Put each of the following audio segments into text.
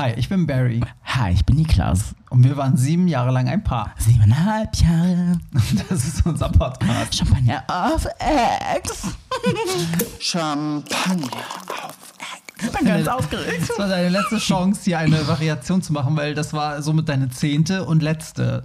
Hi, ich bin Barry. Hi, ich bin Niklas. Und wir waren sieben Jahre lang ein Paar. Siebeneinhalb Jahre. Das ist unser Podcast. Champagner auf Ex. Champagner. Ich bin ganz aufgeregt. Das war deine letzte Chance, hier eine Variation zu machen, weil das war somit deine zehnte und letzte.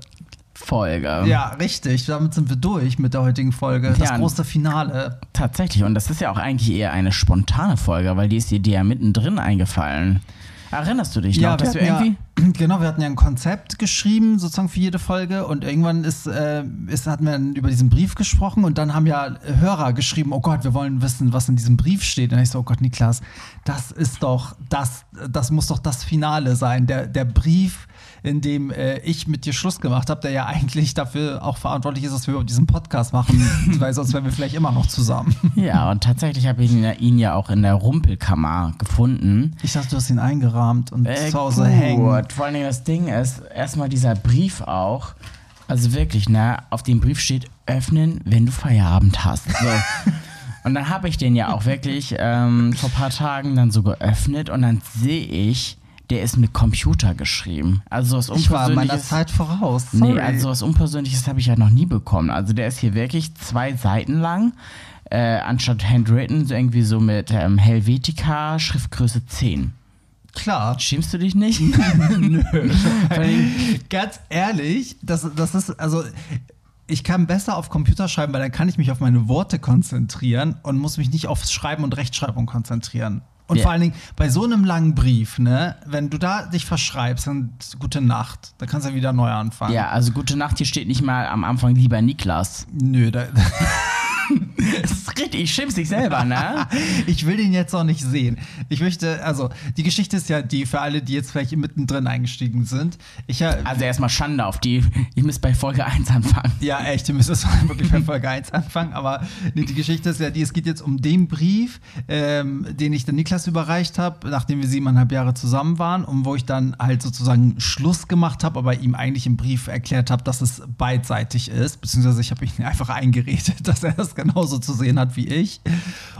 Folge. Ja, richtig. Damit sind wir durch mit der heutigen Folge. Das Ja. große Finale. Tatsächlich. Und das ist ja auch eigentlich eher eine spontane Folge, weil die ist dir ja mittendrin eingefallen. Erinnerst du dich noch, dass wir irgendwie. ja, genau, wir hatten ja ein Konzept geschrieben, sozusagen für jede Folge. Und irgendwann ist, äh, ist, hatten wir dann über diesen Brief gesprochen und dann haben ja Hörer geschrieben, oh Gott, wir wollen wissen, was in diesem Brief steht. Und ich so, oh Gott, Niklas, das ist doch, das, das muss doch das Finale sein. Der, der Brief, in dem äh, ich mit dir Schluss gemacht habe, der ja eigentlich dafür auch verantwortlich ist, dass wir diesen Podcast machen, weil sonst wären wir vielleicht immer noch zusammen. Ja, und tatsächlich habe ich ihn ja, ihn ja auch in der Rumpelkammer gefunden. Ich dachte, du hast ihn eingerahmt und Äh, zu Hause gut. hängen. Vor Dingen das Ding ist, erstmal dieser Brief auch. Also wirklich, ne, auf dem Brief steht öffnen, wenn du Feierabend hast. So. und dann habe ich den ja auch wirklich ähm, vor ein paar Tagen dann so geöffnet und dann sehe ich, der ist mit Computer geschrieben. Also was Ich war meiner Unpersönliches. Zeit voraus. Sorry. Nee, also was Unpersönliches habe ich ja noch nie bekommen. Also der ist hier wirklich zwei Seiten lang. Äh, anstatt handwritten, so irgendwie so mit ähm, Helvetica, Schriftgröße 10. Klar. Schämst du dich nicht? Nö. Ganz ehrlich, das, das ist, also ich kann besser auf Computer schreiben, weil dann kann ich mich auf meine Worte konzentrieren und muss mich nicht aufs Schreiben und Rechtschreibung konzentrieren. Und Ja. vor allen Dingen bei so einem langen Brief, ne, wenn du da dich verschreibst, dann gute Nacht. Da kannst du ja wieder neu anfangen. Ja, also gute Nacht, hier steht nicht mal am Anfang lieber Niklas. Nö, da, Das ist richtig, ich schimpf dich selber, ne? ich will den jetzt auch nicht sehen. Ich möchte, also die Geschichte ist ja die für alle, die jetzt vielleicht mittendrin eingestiegen sind. Ich ja, Also erstmal Schande auf die. Ihr müsst bei Folge 1 anfangen. Ja, echt, ihr müsst es wirklich bei Folge 1 anfangen. Aber nee, die Geschichte ist ja die, es geht jetzt um den Brief, ähm, den ich dann Niklas überreicht habe, nachdem wir siebeneinhalb Jahre zusammen waren und wo ich dann halt sozusagen Schluss gemacht habe, aber ihm eigentlich im Brief erklärt habe, dass es beidseitig ist. Beziehungsweise ich habe ihn einfach eingeredet, dass er das genauso zu sehen hat wie ich.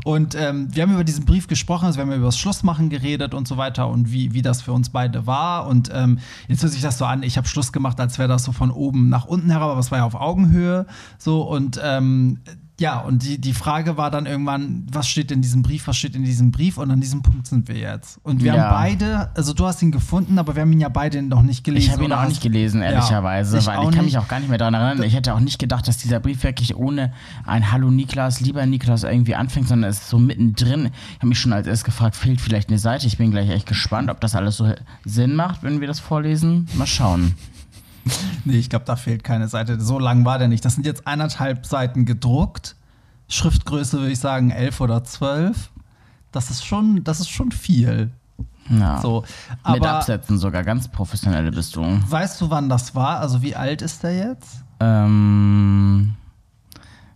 Und ähm, wir haben über diesen Brief gesprochen, also wir haben über das Schlussmachen geredet und so weiter und wie, wie das für uns beide war. Und ähm, jetzt hört sich das so an, ich habe Schluss gemacht, als wäre das so von oben nach unten herab, aber es war ja auf Augenhöhe. So und ähm, ja, und die, die Frage war dann irgendwann, was steht in diesem Brief, was steht in diesem Brief? Und an diesem Punkt sind wir jetzt. Und wir Ja. haben beide, also du hast ihn gefunden, aber wir haben ihn ja beide noch nicht gelesen. Ich habe ihn auch hast- nicht gelesen, ehrlicherweise, Ja, ich weil ich kann nicht. mich auch gar nicht mehr daran erinnern. Ich hätte auch nicht gedacht, dass dieser Brief wirklich ohne ein Hallo Niklas, lieber Niklas irgendwie anfängt, sondern es ist so mittendrin. Ich habe mich schon als erstes gefragt, fehlt vielleicht eine Seite? Ich bin gleich echt gespannt, ob das alles so Sinn macht, wenn wir das vorlesen. Mal schauen. Nee, ich glaube, da fehlt keine Seite. So lang war der nicht. Das sind jetzt eineinhalb Seiten gedruckt. Schriftgröße würde ich sagen elf oder zwölf. Das ist schon, das ist schon viel. Ja. So, Mit aber Absätzen sogar, ganz professionelle bist du. weißt du, wann das war? Also wie alt ist der jetzt? Ähm,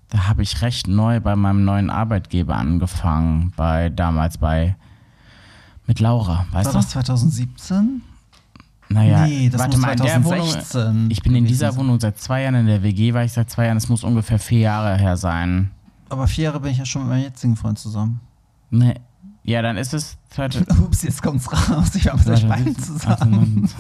da habe ich recht neu bei meinem neuen Arbeitgeber angefangen, bei damals bei mit Laura, weißt War du? das 2017? Naja, Nee, das warte mal, in der Wohnung. 2016 Ich bin in dieser. Wohnung seit zwei Jahren, in der WG war ich seit zwei Jahren. Es muss ungefähr vier Jahre her sein. Aber vier Jahre bin ich ja schon mit meinem jetzigen Freund zusammen. Nee. Ja, dann ist es. Ups, jetzt kommt's raus. Ich war mit der Spein zusammen.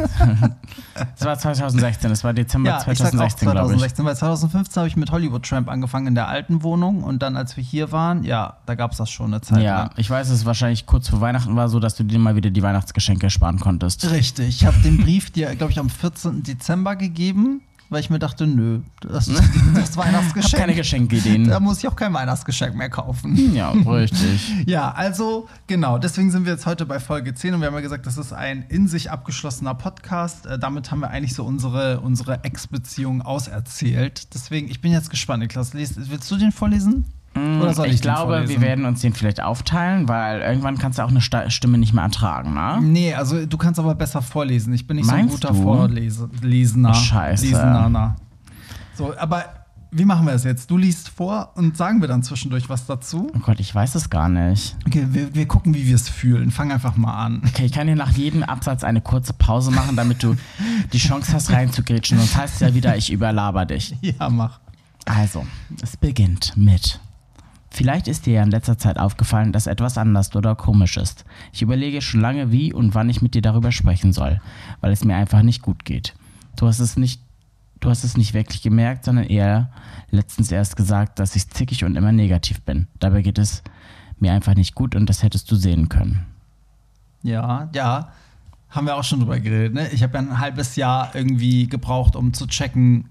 Es war 2016, es war Dezember Ja, ich sag auch 2016, glaube ich. 2016, weil 2015 habe ich mit Hollywood Tramp angefangen in der alten Wohnung und dann, als wir hier waren, ja, da gab es das schon eine Zeit Ja, lang. ich weiß, es wahrscheinlich kurz vor Weihnachten war, so dass du dir mal wieder die Weihnachtsgeschenke sparen konntest. Richtig, ich habe den Brief dir, glaube ich, am 14. Dezember gegeben, weil ich mir dachte, nö, das, das Ich Weihnachtsgeschenk. habe keine Geschenkideen. da muss ich auch kein Weihnachtsgeschenk mehr kaufen. Ja, richtig. Ja, also genau, deswegen sind wir jetzt heute bei Folge 10 und wir haben ja gesagt, das ist ein in sich abgeschlossener Podcast. Äh, damit haben wir eigentlich so unsere, unsere Ex-Beziehung auserzählt. Deswegen, ich bin jetzt gespannt, Niklas. Willst du den vorlesen? Oder soll ich, Mm, ich glaube, vorlesen? wir werden uns den vielleicht aufteilen, weil irgendwann kannst du auch eine Sta Stimme nicht mehr ertragen, ne? Nee, also du kannst aber besser vorlesen. Ich bin nicht Meinst so ein guter? Vorlesener. Oh, scheiße. Lesener. So, aber wie machen wir es jetzt? Du liest vor und sagen wir dann zwischendurch was dazu. Oh Gott, ich weiß es gar nicht. Okay, wir, wir gucken, wie wir es fühlen. Fang einfach mal an. Okay, ich kann dir nach jedem Absatz eine kurze Pause machen, damit du die Chance hast, reinzugrätschen. Sonst heißt es ja wieder, ich überlaber dich. Ja, mach. Also, es beginnt mit Vielleicht ist dir ja in letzter Zeit aufgefallen, dass etwas anders oder komisch ist. Ich überlege schon lange, wie und wann ich mit dir darüber sprechen soll, weil es mir einfach nicht gut geht. Du hast es nicht, du hast es nicht wirklich gemerkt, sondern eher letztens erst gesagt, dass ich zickig und immer negativ bin. Dabei geht es mir einfach nicht gut und das hättest du sehen können. Ja, ja. Haben wir auch schon drüber geredet, ne? Ich habe ja ein halbes Jahr irgendwie gebraucht, um zu checken,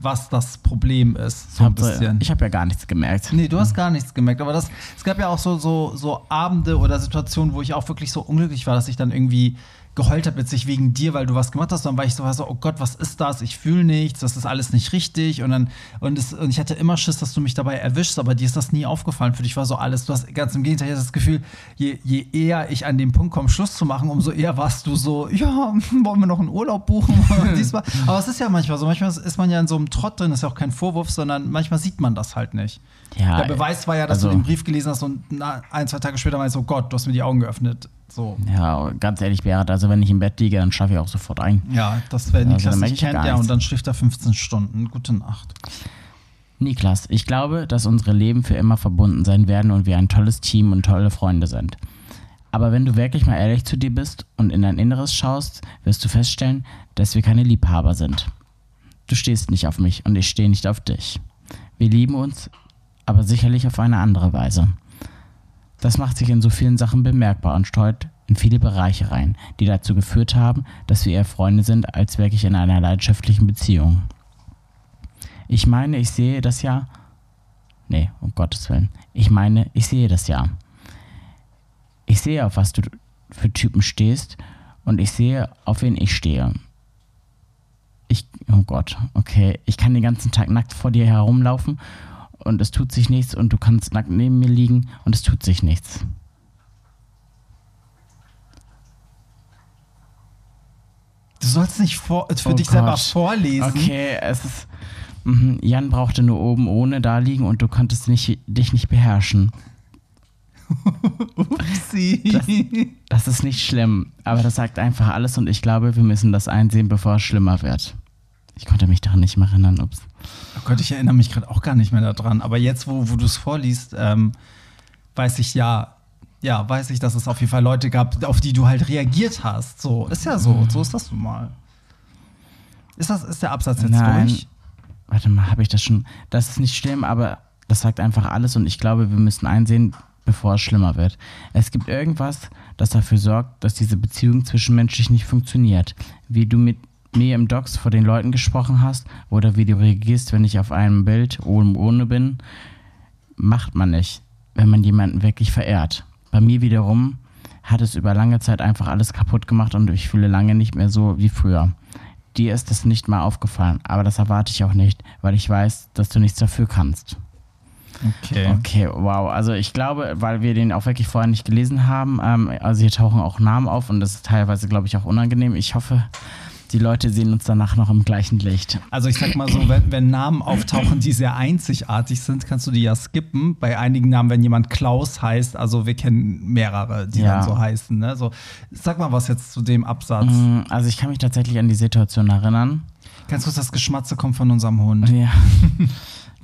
was das Problem ist. So ein bisschen. Ich habe ja gar nichts gemerkt. Nee, du hast gar nichts gemerkt. Aber das, es gab ja auch so, so, so Abende oder Situationen, wo ich auch wirklich so unglücklich war, dass ich dann irgendwie geheult habe jetzt nicht wegen dir, weil du was gemacht hast, sondern weil ich so war so, oh Gott, was ist das? Ich fühle nichts, das ist alles nicht richtig. Und dann, und, es, und ich hatte immer Schiss, dass du mich dabei erwischst, aber dir ist das nie aufgefallen. Für dich war so alles, du hast ganz im Gegenteil das Gefühl, je, je eher ich an den Punkt komme, Schluss zu machen, umso eher warst du so, ja, wollen wir noch einen Urlaub buchen? Diesmal. Aber es ist ja manchmal so, manchmal ist man ja in so einem Trott drin, das ist ja auch kein Vorwurf, sondern manchmal sieht man das halt nicht. Ja, Der Beweis war ja, dass also- du den Brief gelesen hast und ein, zwei Tage später meinst, oh Gott, du hast mir die Augen geöffnet. So. Ja, ganz ehrlich, Berit, also wenn ich im Bett liege, dann schlafe ich auch sofort ein. Ja, das wäre Also, Niklas nicht ich kennt, ja, und dann schläft er 15 Stunden. Gute Nacht. Niklas, ich glaube, dass unsere Leben für immer verbunden sein werden und wir ein tolles Team und tolle Freunde sind. Aber wenn du wirklich mal ehrlich zu dir bist und in dein Inneres schaust, wirst du feststellen, dass wir keine Liebhaber sind. Du stehst nicht auf mich und ich stehe nicht auf dich. Wir lieben uns, aber sicherlich auf eine andere Weise. Das macht sich in so vielen Sachen bemerkbar und streut in viele Bereiche rein, die dazu geführt haben, dass wir eher Freunde sind als wirklich in einer leidenschaftlichen Beziehung. Ich meine, ich sehe das ja. Nee, um Gottes Willen. Ich meine, ich sehe das ja. Ich sehe, auf was du für Typen stehst und ich sehe, auf wen ich stehe. Ich, oh Gott, okay. Ich kann den ganzen Tag nackt vor dir herumlaufen und es tut sich nichts und du kannst nackt neben mir liegen und es tut sich nichts. Du sollst nicht vor, für Oh dich selber Gott. vorlesen. Okay, es ist. Mhm, Jan brauchte nur oben ohne da liegen und du konntest nicht, dich nicht beherrschen. Upsi. Das ist nicht schlimm, aber das sagt einfach alles und ich glaube, wir müssen das einsehen, bevor es schlimmer wird. Ich konnte mich daran nicht mehr erinnern, ups. Oh Gott, ich erinnere mich gerade auch gar nicht mehr daran. Aber jetzt, wo, wo du es vorliest, ähm, weiß ich ja, ja, weiß ich, dass es auf jeden Fall Leute gab, auf die du halt reagiert hast. So, ist ja so. So ist das nun mal. Ist, das, ist der Absatz jetzt Nein. durch? Warte mal, habe ich das schon? Das ist nicht schlimm, aber das sagt einfach alles und ich glaube, wir müssen einsehen, bevor es schlimmer wird. Es gibt irgendwas, das dafür sorgt, dass diese Beziehung zwischenmenschlich nicht funktioniert. Wie du mit mir im Docs vor den Leuten gesprochen hast oder wie du reagierst, wenn ich auf einem Bild ohne bin, macht man nicht, wenn man jemanden wirklich verehrt. Bei mir wiederum hat es über lange Zeit einfach alles kaputt gemacht und ich fühle lange nicht mehr so wie früher. Dir ist das nicht mal aufgefallen, aber das erwarte ich auch nicht, weil ich weiß, dass du nichts dafür kannst. Okay. Okay, wow. Also ich glaube, weil wir den auch wirklich vorher nicht gelesen haben, ähm, also hier tauchen auch Namen auf und das ist teilweise, glaube ich, auch unangenehm. Ich hoffe, die Leute sehen uns danach noch im gleichen Licht. Also ich sag mal so, wenn, wenn Namen auftauchen, die sehr einzigartig sind, kannst du die ja skippen. Bei einigen Namen, wenn jemand Klaus heißt, also wir kennen mehrere, die Ja. dann so heißen. Ne? So, sag mal was jetzt zu dem Absatz. Mm, Also ich kann mich tatsächlich an die Situation erinnern. Ganz kurz, das Geschmatze kommt von unserem Hund. Ja.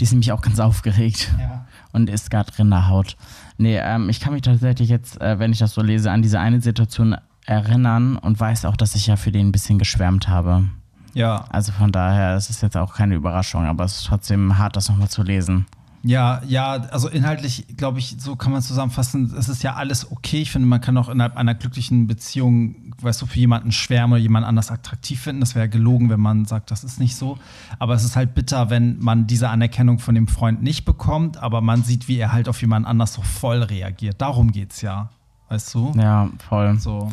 Die ist nämlich auch ganz aufgeregt Ja. und isst gerade Rinderhaut. Nee, ähm, ich kann mich tatsächlich jetzt, äh, wenn ich das so lese, an diese eine Situation erinnern und weiß auch, dass ich ja für den ein bisschen geschwärmt habe. Ja, Also von daher, es ist jetzt auch keine Überraschung, aber es ist trotzdem hart, das nochmal zu lesen. ja, ja, also inhaltlich, glaube ich, so kann man zusammenfassen, es ist ja alles okay. Ich finde, man kann auch innerhalb einer glücklichen Beziehung, weißt du, für jemanden schwärmen oder jemand anders attraktiv finden. Das wäre ja gelogen, wenn man sagt, das ist nicht so. Aber es ist halt bitter, wenn man diese Anerkennung von dem Freund nicht bekommt, aber man sieht, wie er halt auf jemand anders so voll reagiert. Darum geht's ja. Weißt du? Ja, voll. So.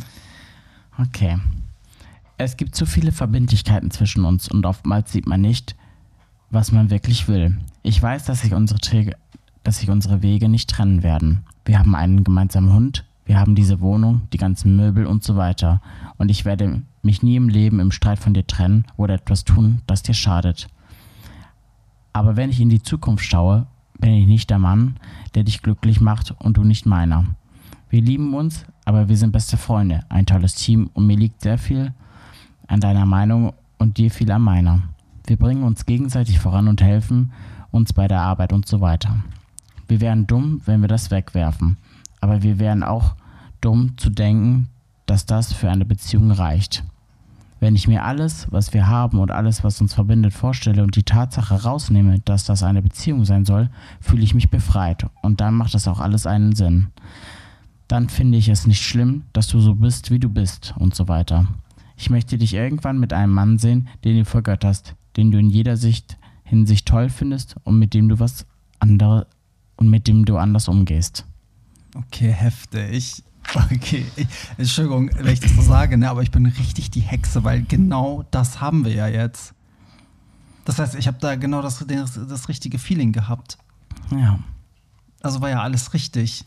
Okay. Es gibt so viele Verbindlichkeiten zwischen uns und oftmals sieht man nicht, was man wirklich will. Ich weiß, dass sich unsere, Träge, dass sich unsere Wege nicht trennen werden. Wir haben einen gemeinsamen Hund, wir haben diese Wohnung, die ganzen Möbel und so weiter. Und ich werde mich nie im Leben im Streit von dir trennen oder etwas tun, das dir schadet. Aber wenn ich in die Zukunft schaue, bin ich nicht der Mann, der dich glücklich macht und du nicht meiner. Wir lieben uns, aber wir sind beste Freunde, ein tolles Team und mir liegt sehr viel an deiner Meinung und dir viel an meiner. Wir bringen uns gegenseitig voran und helfen uns bei der Arbeit und so weiter. Wir wären dumm, wenn wir das wegwerfen. Aber wir wären auch dumm zu denken, dass das für eine Beziehung reicht. Wenn ich mir alles, was wir haben und alles, was uns verbindet, vorstelle und die Tatsache rausnehme, dass das eine Beziehung sein soll, fühle ich mich befreit und dann macht das auch alles einen Sinn. Dann finde ich es nicht schlimm, dass du so bist, wie du bist und so weiter. Ich möchte dich irgendwann mit einem Mann sehen, den du vergötterst, den du in jeder Sicht, Hinsicht toll findest und mit dem du was andere und mit dem du anders umgehst. Okay, heftig. Okay, ich, Entschuldigung, wenn ich das so sage, ne, aber ich bin richtig die Hexe, weil genau das haben wir ja jetzt. Das heißt, ich habe da genau das, das, das richtige Feeling gehabt. Ja. Also war ja alles richtig.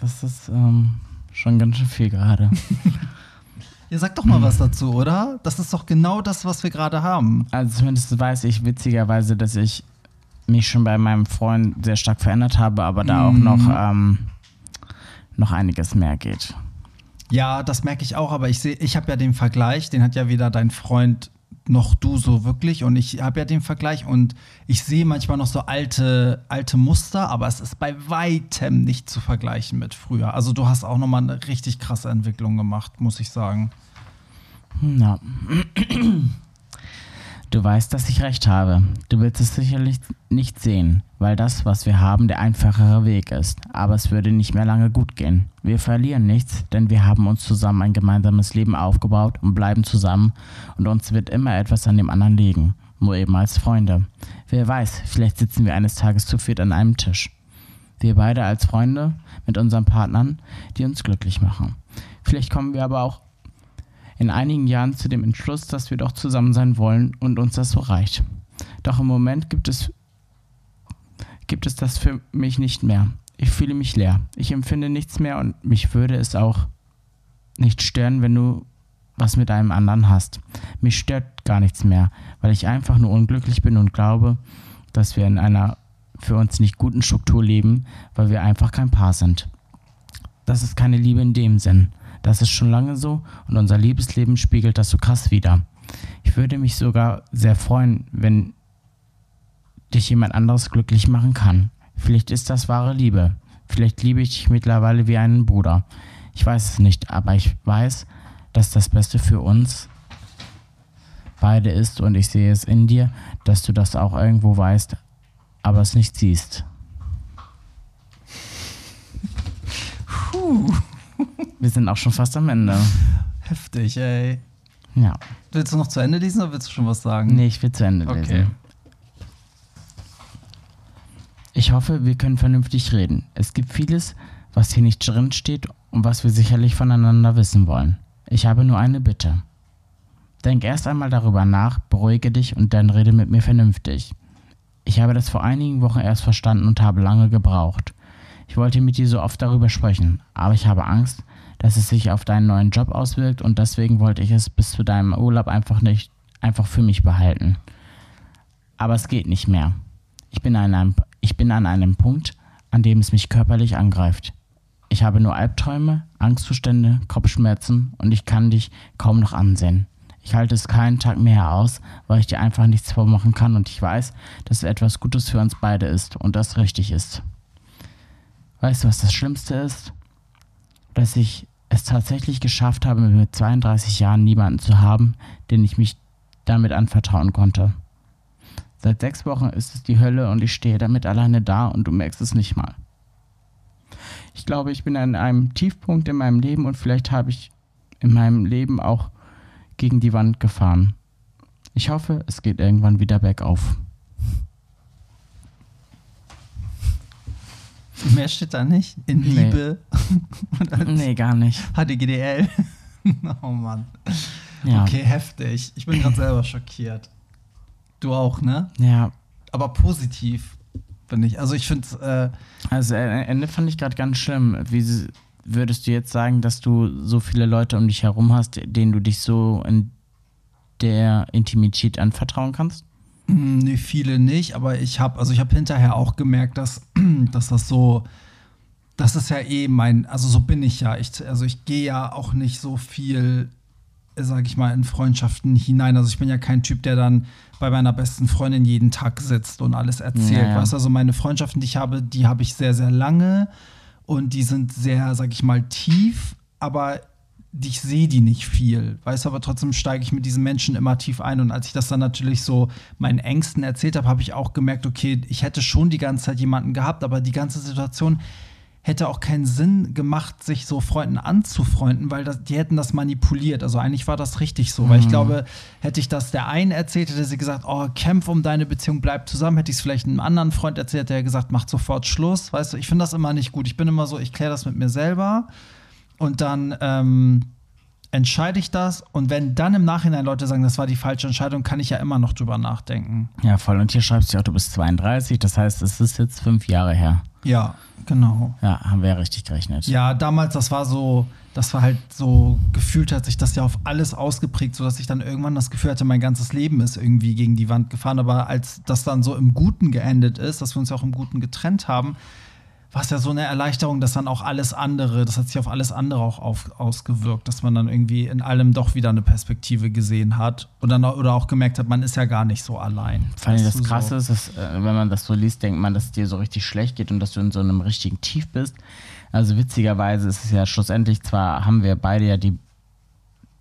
Das ist ähm, schon ganz schön viel gerade. ja, sag doch mal was dazu, oder? Das ist doch genau das, was wir gerade haben. Also zumindest weiß ich witzigerweise, dass ich mich schon bei meinem Freund sehr stark verändert habe, aber da auch noch ähm, noch einiges mehr geht. Ja, das merke ich auch, aber ich sehe, ich habe ja den Vergleich, den hat ja weder dein Freund noch du so wirklich und ich habe ja den Vergleich und ich sehe manchmal noch so alte alte Muster, aber es ist bei weitem nicht zu vergleichen mit früher. Also du hast auch noch mal eine richtig krasse Entwicklung gemacht, muss ich sagen. Na. Du weißt, dass ich recht habe. Du willst es sicherlich nicht sehen, weil das, was wir haben, der einfachere Weg ist. Aber es würde nicht mehr lange gut gehen. Wir verlieren nichts, denn wir haben uns zusammen ein gemeinsames Leben aufgebaut und bleiben zusammen und uns wird immer etwas an dem anderen liegen. Nur eben als Freunde. Wer weiß, vielleicht sitzen wir eines Tages zu viert an einem Tisch. Wir beide als Freunde mit unseren Partnern, die uns glücklich machen. Vielleicht kommen wir aber auch in einigen Jahren zu dem Entschluss, dass wir doch zusammen sein wollen und uns das so reicht. Doch im Moment gibt es, gibt es das für mich nicht mehr. Ich fühle mich leer. Ich empfinde nichts mehr und mich würde es auch nicht stören, wenn du was mit einem anderen hast. Mich stört gar nichts mehr, weil ich einfach nur unglücklich bin und glaube, dass wir in einer für uns nicht guten Struktur leben, weil wir einfach kein Paar sind. Das ist keine Liebe in dem Sinn. Das ist schon lange so und unser Liebesleben spiegelt das so krass wider. Ich würde mich sogar sehr freuen, wenn dich jemand anderes glücklich machen kann. Vielleicht ist das wahre Liebe. Vielleicht liebe ich dich mittlerweile wie einen Bruder. Ich weiß es nicht, aber ich weiß, dass das Beste für uns beide ist und ich sehe es in dir, dass du das auch irgendwo weißt, aber es nicht siehst. Puh. Wir sind auch schon fast am Ende. Heftig, ey. Ja. Willst du noch zu Ende lesen oder willst du schon was sagen? Nee, ich will zu Ende Okay. lesen. Ich hoffe, wir können vernünftig reden. Es gibt vieles, was hier nicht drin steht und was wir sicherlich voneinander wissen wollen. Ich habe nur eine Bitte. Denk erst einmal darüber nach, beruhige dich und dann rede mit mir vernünftig. Ich habe das vor einigen Wochen erst verstanden und habe lange gebraucht. Ich wollte mit dir so oft darüber sprechen, aber ich habe Angst, dass es sich auf deinen neuen Job auswirkt und deswegen wollte ich es bis zu deinem Urlaub einfach nicht einfach für mich behalten. Aber es geht nicht mehr. Ich bin an einem, ich bin an einem Punkt, an dem es mich körperlich angreift. Ich habe nur Albträume, Angstzustände, Kopfschmerzen und ich kann dich kaum noch ansehen. Ich halte es keinen Tag mehr aus, weil ich dir einfach nichts vormachen kann und ich weiß, dass es etwas Gutes für uns beide ist und das richtig ist. Weißt du, was das Schlimmste ist? Dass ich es tatsächlich geschafft habe, mit 32 Jahren niemanden zu haben, den ich mich damit anvertrauen konnte. Seit sechs Wochen ist es die Hölle und ich stehe damit alleine da und du merkst es nicht mal. Ich glaube, ich bin an einem Tiefpunkt in meinem Leben und vielleicht habe ich in meinem Leben auch gegen die Wand gefahren. Ich hoffe, es geht irgendwann wieder bergauf. Mehr steht da nicht. In Nee. Liebe Nee, gar nicht. HDGDL. oh Mann. Ja. Okay, heftig. Ich bin gerade selber schockiert. Du auch, ne? Ja, Aber positiv, finde ich. Also ich finde äh, Also äh, Ende fand ich gerade ganz schlimm. Wie würdest du jetzt sagen, dass du so viele Leute um dich herum hast, denen du dich so in der Intimität anvertrauen kannst? Mm, Nee, viele nicht, aber ich habe, also ich habe hinterher auch gemerkt, dass, dass das so, das ist ja eh mein, also so bin ich ja. Ich, also ich gehe ja auch nicht so viel sage ich mal, in Freundschaften hinein. Also ich bin ja kein Typ, der dann bei meiner besten Freundin jeden Tag sitzt und alles erzählt. Ja, ja. Weißt also meine Freundschaften, die ich habe, die habe ich sehr, sehr lange und die sind sehr, sag ich mal, tief, aber ich sehe die nicht viel. Weißt du, aber trotzdem steige ich mit diesen Menschen immer tief ein. Und als ich das dann natürlich so meinen Ängsten erzählt habe, habe ich auch gemerkt, okay, ich hätte schon die ganze Zeit jemanden gehabt, aber die ganze Situation hätte auch keinen Sinn gemacht, sich so Freunden anzufreunden, weil das, die hätten das manipuliert. Also eigentlich war das richtig so, weil ich glaube, hätte ich das der einen erzählt, hätte sie gesagt, oh, kämpf um deine Beziehung, bleib zusammen. Hätte ich es vielleicht einem anderen Freund erzählt, der gesagt, macht sofort Schluss. Weißt du, ich finde das immer nicht gut. Ich bin immer so, ich kläre das mit mir selber und dann ähm, entscheide ich das. Und wenn dann im Nachhinein Leute sagen, das war die falsche Entscheidung, kann ich ja immer noch drüber nachdenken. Ja, voll. Und hier schreibst du auch, du bist 32, das heißt, es ist jetzt fünf Jahre her. Ja, genau. Ja, haben wir ja richtig gerechnet. Ja, damals, das war so, das war halt so, gefühlt hat sich das ja auf alles ausgeprägt, sodass ich dann irgendwann das Gefühl hatte, mein ganzes Leben ist irgendwie gegen die Wand gefahren. Aber als das dann so im Guten geendet ist, dass wir uns ja auch im Guten getrennt haben, war es ja so eine Erleichterung, dass dann auch alles andere, das hat sich auf alles andere auch auf, ausgewirkt, dass man dann irgendwie in allem doch wieder eine Perspektive gesehen hat und dann oder auch gemerkt hat, man ist ja gar nicht so allein. Vor allem das Krasse so. ist, dass, äh, wenn man das so liest, denkt man, dass es dir so richtig schlecht geht und dass du in so einem richtigen Tief bist. Also witzigerweise ist es ja schlussendlich, zwar haben wir beide ja die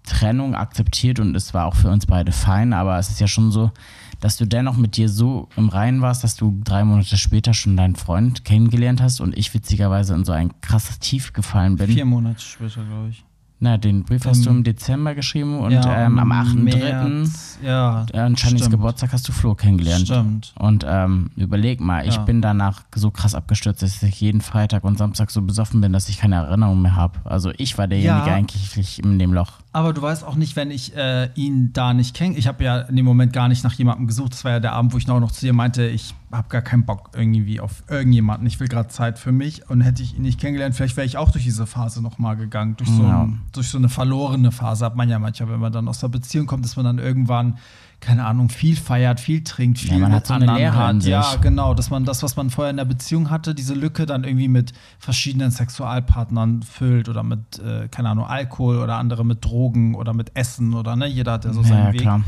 Trennung akzeptiert und es war auch für uns beide fein, aber es ist ja schon so, dass du dennoch mit dir so im Reinen warst, dass du drei Monate später schon deinen Freund kennengelernt hast und ich witzigerweise in so ein krasses Tief gefallen bin. Vier Monate später, glaube ich. Na, den Brief hast du im Dezember geschrieben und Ja, ähm, am im 8.3. März, Ja, Äh, an Shannys. Geburtstag hast du Flo kennengelernt. Stimmt. Und ähm, überleg mal, ich Ja. bin danach so krass abgestürzt, dass ich jeden Freitag und Samstag so besoffen bin, dass ich keine Erinnerung mehr habe. Also ich war derjenige Ja. eigentlich in dem Loch. Aber du weißt auch nicht, wenn ich äh, ihn da nicht kenne. Ich habe ja in dem Moment gar nicht nach jemandem gesucht. Das war ja der Abend, wo ich auch noch zu dir meinte, ich habe gar keinen Bock irgendwie auf irgendjemanden. Ich will gerade Zeit für mich. Und hätte ich ihn nicht kennengelernt, vielleicht wäre ich auch durch diese Phase noch mal gegangen. Durch so, Ja. ein, durch so eine verlorene Phase hat man ja manchmal, wenn man dann aus der Beziehung kommt, dass man dann irgendwann keine Ahnung, viel feiert, viel trinkt, viel Ja, man hat so eine Leere hat. Ja, genau, dass man das, was man vorher in der Beziehung hatte, diese Lücke dann irgendwie mit verschiedenen Sexualpartnern füllt oder mit, äh, keine Ahnung, Alkohol oder andere mit Drogen oder mit Essen oder ne, jeder hat ja so seinen ja, Weg. klar.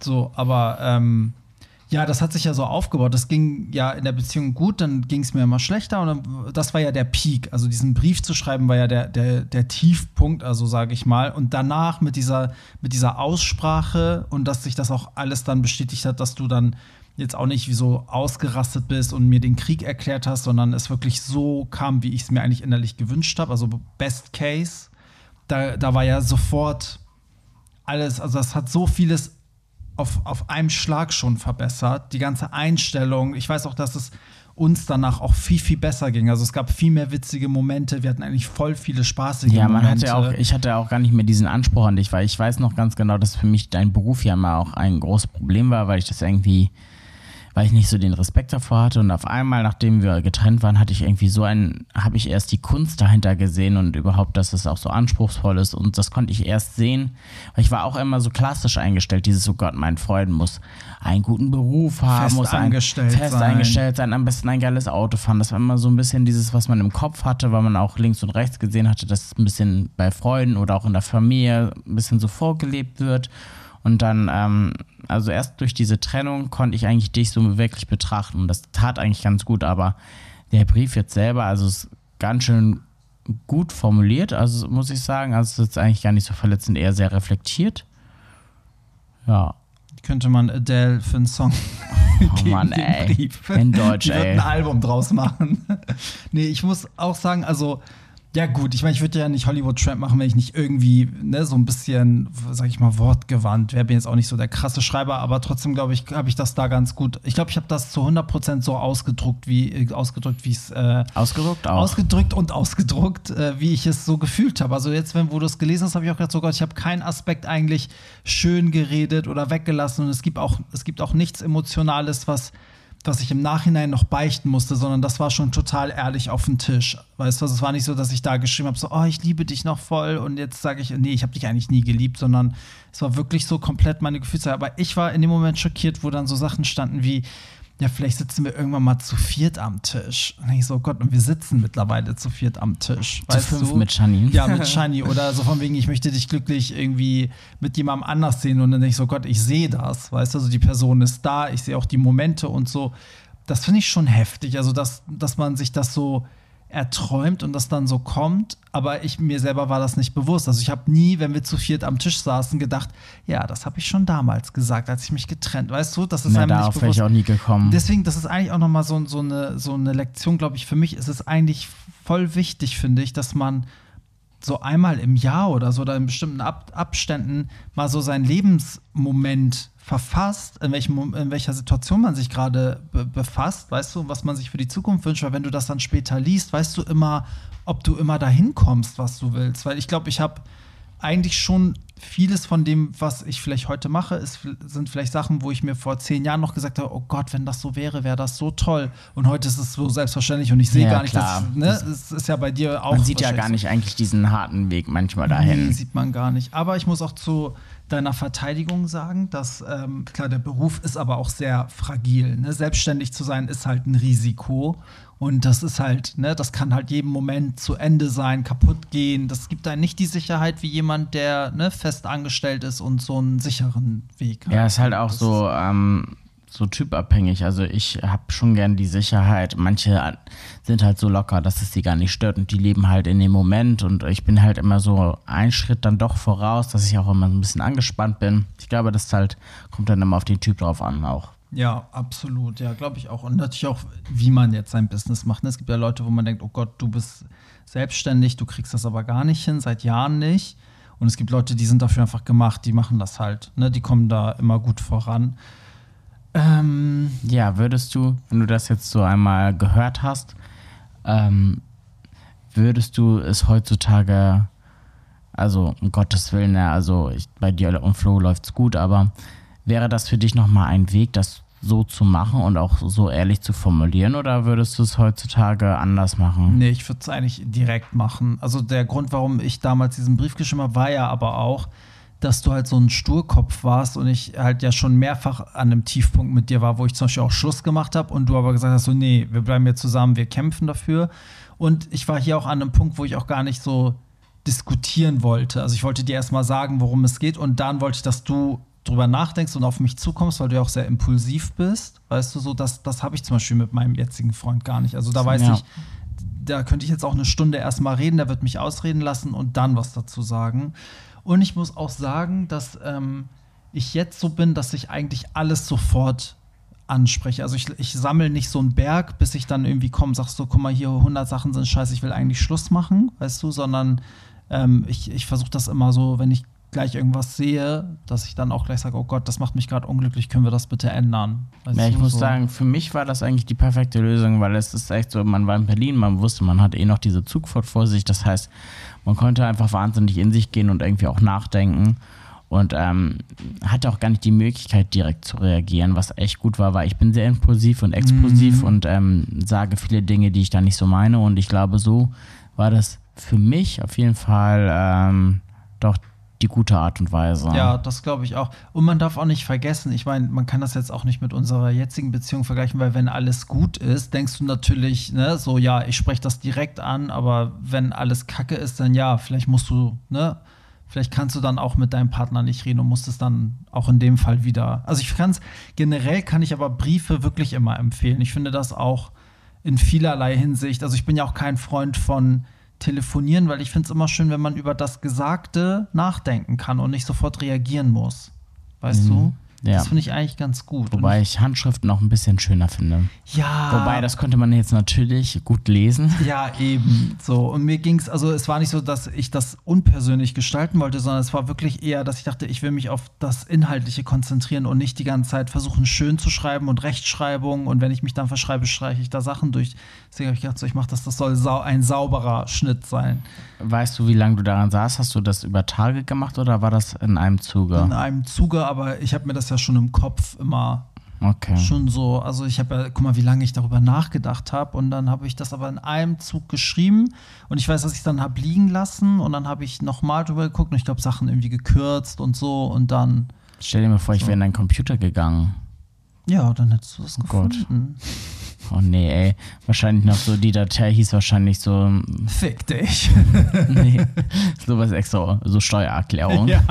So, aber ähm, ja, das hat sich ja so aufgebaut. Das ging ja in der Beziehung gut, dann ging es mir immer schlechter und dann, das war ja der Peak. Also diesen Brief zu schreiben war ja der, der, der Tiefpunkt, also sage ich mal. Und danach mit dieser, mit dieser Aussprache und dass sich das auch alles dann bestätigt hat, dass du dann jetzt auch nicht wie so ausgerastet bist und mir den Krieg erklärt hast, sondern es wirklich so kam, wie ich es mir eigentlich innerlich gewünscht habe. Also Best Case. Da, da war ja sofort alles, also das hat so vieles auf, auf einem Schlag schon verbessert. Die ganze Einstellung. Ich weiß auch, dass es uns danach auch viel, viel besser ging. Also es gab viel mehr witzige Momente. Wir hatten eigentlich voll viele spaßige Ja, man Momente. hatte auch, ich hatte auch gar nicht mehr diesen Anspruch an dich, weil ich weiß noch ganz genau, dass für mich dein Beruf ja mal auch ein großes Problem war, weil ich das irgendwie, weil ich nicht so den Respekt davor hatte und auf einmal, nachdem wir getrennt waren, hatte ich irgendwie so ein, habe ich erst die Kunst dahinter gesehen und überhaupt, dass es auch so anspruchsvoll ist und das konnte ich erst sehen, weil ich war auch immer so klassisch eingestellt, dieses, oh Gott, mein Freund muss einen guten Beruf haben, Fest muss ein, angestellt fest sein. eingestellt sein, am besten ein geiles Auto fahren. Das war immer so ein bisschen dieses, was man im Kopf hatte, weil man auch links und rechts gesehen hatte, dass es ein bisschen bei Freunden oder auch in der Familie ein bisschen so vorgelebt wird. Und dann, ähm, also erst durch diese Trennung konnte ich eigentlich dich so wirklich betrachten. Und das tat eigentlich ganz gut, aber der Brief jetzt selber, also ist ganz schön gut formuliert, also muss ich sagen. Also es ist eigentlich gar nicht so verletzend, eher sehr reflektiert. Ja. Könnte man Adele für einen Song Oh Mann, ey. Brief. In Deutsch, Die ey. ein Album draus machen. nee, ich muss auch sagen, also ja gut, ich meine, ich würde ja nicht Hollywood Tramp machen, wenn ich nicht irgendwie ne, so ein bisschen, sag ich mal, wortgewandt wäre. Bin jetzt auch nicht so der krasse Schreiber, aber trotzdem glaube ich, habe ich das da ganz gut. Ich glaube, ich habe das zu 100% so ausgedruckt, wie äh, ausgedrückt, wie es äh, Ausgedruckt auch. ausgedrückt und ausgedruckt, äh, wie ich es so gefühlt habe. Also jetzt, wenn wo du es gelesen hast, habe ich auch gedacht, so Gott, ich habe keinen Aspekt eigentlich schön geredet oder weggelassen und es gibt auch es gibt auch nichts Emotionales, was was ich im Nachhinein noch beichten musste, sondern das war schon total ehrlich auf den Tisch. Weißt du, also es war nicht so, dass ich da geschrieben habe, so, oh, ich liebe dich noch voll und jetzt sage ich, nee, ich habe dich eigentlich nie geliebt, sondern es war wirklich so komplett meine Gefühlslage. Aber ich war in dem Moment schockiert, wo dann so Sachen standen wie, ja, vielleicht sitzen wir irgendwann mal zu viert am Tisch. Und ich so, oh Gott, und wir sitzen mittlerweile zu viert am Tisch. Zu fünf du? mit Shani. Ja, mit Shani. Oder so von wegen, ich möchte dich glücklich irgendwie mit jemandem anders sehen. Und dann denke ich so, Gott, ich sehe das. Weißt du, also die Person ist da, ich sehe auch die Momente und so. Das finde ich schon heftig. Also, dass, dass man sich das so erträumt und das dann so kommt, aber ich mir selber war das nicht bewusst. Also ich habe nie, wenn wir zu viert am Tisch saßen, gedacht, ja, das habe ich schon damals gesagt, als ich mich getrennt, weißt du, das ist Na, einem darauf nicht bewusst. ich auch nie gekommen. Deswegen, das ist eigentlich auch noch mal so, so eine so eine Lektion, glaube ich. Für mich ist es eigentlich voll wichtig, finde ich, dass man so einmal im Jahr oder so oder in bestimmten Ab Abständen mal so seinen Lebensmoment verfasst, in, welchem, in welcher Situation man sich gerade be befasst, weißt du, was man sich für die Zukunft wünscht, weil wenn du das dann später liest, weißt du immer, ob du immer dahin kommst, was du willst. Weil ich glaube, ich habe eigentlich schon vieles von dem, was ich vielleicht heute mache, ist, sind vielleicht Sachen, wo ich mir vor zehn Jahren noch gesagt habe, oh Gott, wenn das so wäre, wäre das so toll. Und heute ist es so selbstverständlich und ich sehe ja, gar nicht, klar. dass ne, es ist ja bei dir auch. Man sieht ja gar nicht eigentlich diesen harten Weg manchmal dahin. Nee, sieht man gar nicht. Aber ich muss auch zu deiner Verteidigung sagen, dass ähm, klar, der Beruf ist aber auch sehr fragil. Ne? Selbstständig zu sein ist halt ein Risiko. Und das ist halt, ne, das kann halt jeden Moment zu Ende sein, kaputt gehen. Das gibt einem nicht die Sicherheit wie jemand, der ne, fest angestellt ist und so einen sicheren Weg hat. Ja, ist halt auch das so, ähm, so typabhängig. Also ich habe schon gern die Sicherheit. Manche sind halt so locker, dass es sie gar nicht stört und die leben halt in dem Moment und ich bin halt immer so einen Schritt dann doch voraus, dass ich auch immer ein bisschen angespannt bin. Ich glaube, das halt kommt dann immer auf den Typ drauf an auch. Ja, absolut. Ja, glaube ich auch. Und natürlich auch, wie man jetzt sein Business macht. Ne? Es gibt ja Leute, wo man denkt, oh Gott, du bist selbstständig, du kriegst das aber gar nicht hin, seit Jahren nicht. Und es gibt Leute, die sind dafür einfach gemacht, die machen das halt. Ne? Die kommen da immer gut voran. Ähm, ja, würdest du, wenn du das jetzt so einmal gehört hast, ähm, würdest du es heutzutage, also um Gottes Willen, ja, also ich, bei dir und Flo läuft es gut, aber wäre das für dich nochmal ein Weg, das so zu machen und auch so ehrlich zu formulieren oder würdest du es heutzutage anders machen? Nee, ich würde es eigentlich direkt machen. Also der Grund, warum ich damals diesen Brief geschrieben habe, war ja aber auch, dass du halt so ein Sturkopf warst und ich halt ja schon mehrfach an einem Tiefpunkt mit dir war, wo ich zum Beispiel auch Schluss gemacht habe und du aber gesagt hast, so, nee, wir bleiben jetzt zusammen, wir kämpfen dafür. Und ich war hier auch an einem Punkt, wo ich auch gar nicht so diskutieren wollte. Also ich wollte dir erstmal sagen, worum es geht und dann wollte ich, dass du drüber nachdenkst und auf mich zukommst, weil du ja auch sehr impulsiv bist. Weißt du, so, das, das habe ich zum Beispiel mit meinem jetzigen Freund gar nicht. Also da weiß ja. ich, da könnte ich jetzt auch eine Stunde erstmal reden, der wird mich ausreden lassen und dann was dazu sagen. Und ich muss auch sagen, dass ähm, ich jetzt so bin, dass ich eigentlich alles sofort anspreche. Also ich, ich sammle nicht so einen Berg, bis ich dann irgendwie komme, sagst du, guck mal, hier 100 Sachen sind scheiße, ich will eigentlich Schluss machen, weißt du, sondern ähm, ich, ich versuche das immer so, wenn ich gleich irgendwas sehe, dass ich dann auch gleich sage, oh Gott, das macht mich gerade unglücklich, können wir das bitte ändern? Weißt ja, ich muss so? sagen, für mich war das eigentlich die perfekte Lösung, weil es ist echt so, man war in Berlin, man wusste, man hat eh noch diese Zugfahrt vor sich, das heißt, man konnte einfach wahnsinnig in sich gehen und irgendwie auch nachdenken und ähm, hatte auch gar nicht die Möglichkeit, direkt zu reagieren, was echt gut war, weil ich bin sehr impulsiv und explosiv mhm. und ähm, sage viele Dinge, die ich da nicht so meine. Und ich glaube, so war das für mich auf jeden Fall ähm, doch die gute Art und Weise. Ja, das glaube ich auch. Und man darf auch nicht vergessen, ich meine, man kann das jetzt auch nicht mit unserer jetzigen Beziehung vergleichen, weil wenn alles gut ist, denkst du natürlich, ne, so ja, ich spreche das direkt an, aber wenn alles Kacke ist, dann ja, vielleicht musst du, ne, vielleicht kannst du dann auch mit deinem Partner nicht reden und musst es dann auch in dem Fall wieder. Also ich kann es, generell kann ich aber Briefe wirklich immer empfehlen. Ich finde das auch in vielerlei Hinsicht. Also ich bin ja auch kein Freund von telefonieren, weil ich finde es immer schön, wenn man über das Gesagte nachdenken kann und nicht sofort reagieren muss. Weißt mhm. du? Ja. Das finde ich eigentlich ganz gut. Wobei ich, Handschriften noch ein bisschen schöner finde. Ja. Wobei, das konnte man jetzt natürlich gut lesen. Ja, eben. So. Und mir ging es, also es war nicht so, dass ich das unpersönlich gestalten wollte, sondern es war wirklich eher, dass ich dachte, ich will mich auf das Inhaltliche konzentrieren und nicht die ganze Zeit versuchen, schön zu schreiben und Rechtschreibung. Und wenn ich mich dann verschreibe, streiche ich da Sachen durch. Deswegen habe ich gedacht, so, ich mache das, das soll sau ein sauberer Schnitt sein. Weißt du, wie lange du daran saßt? Hast du das über Tage gemacht oder war das in einem Zuge? In einem Zuge, aber ich habe mir das ja schon im Kopf immer okay. schon so. Also ich habe ja, guck mal, wie lange ich darüber nachgedacht habe und dann habe ich das aber in einem Zug geschrieben und ich weiß, dass ich es dann habe liegen lassen und dann habe ich nochmal drüber geguckt und ich glaube Sachen irgendwie gekürzt und so und dann. Stell dir mal vor, so. ich wäre in deinen Computer gegangen. Ja, dann hättest du es Oh Gott. gefunden. Oh nee, ey. Wahrscheinlich noch so, die Datei hieß wahrscheinlich so, Fick dich. nee, sowas extra, so Steuererklärung. ja.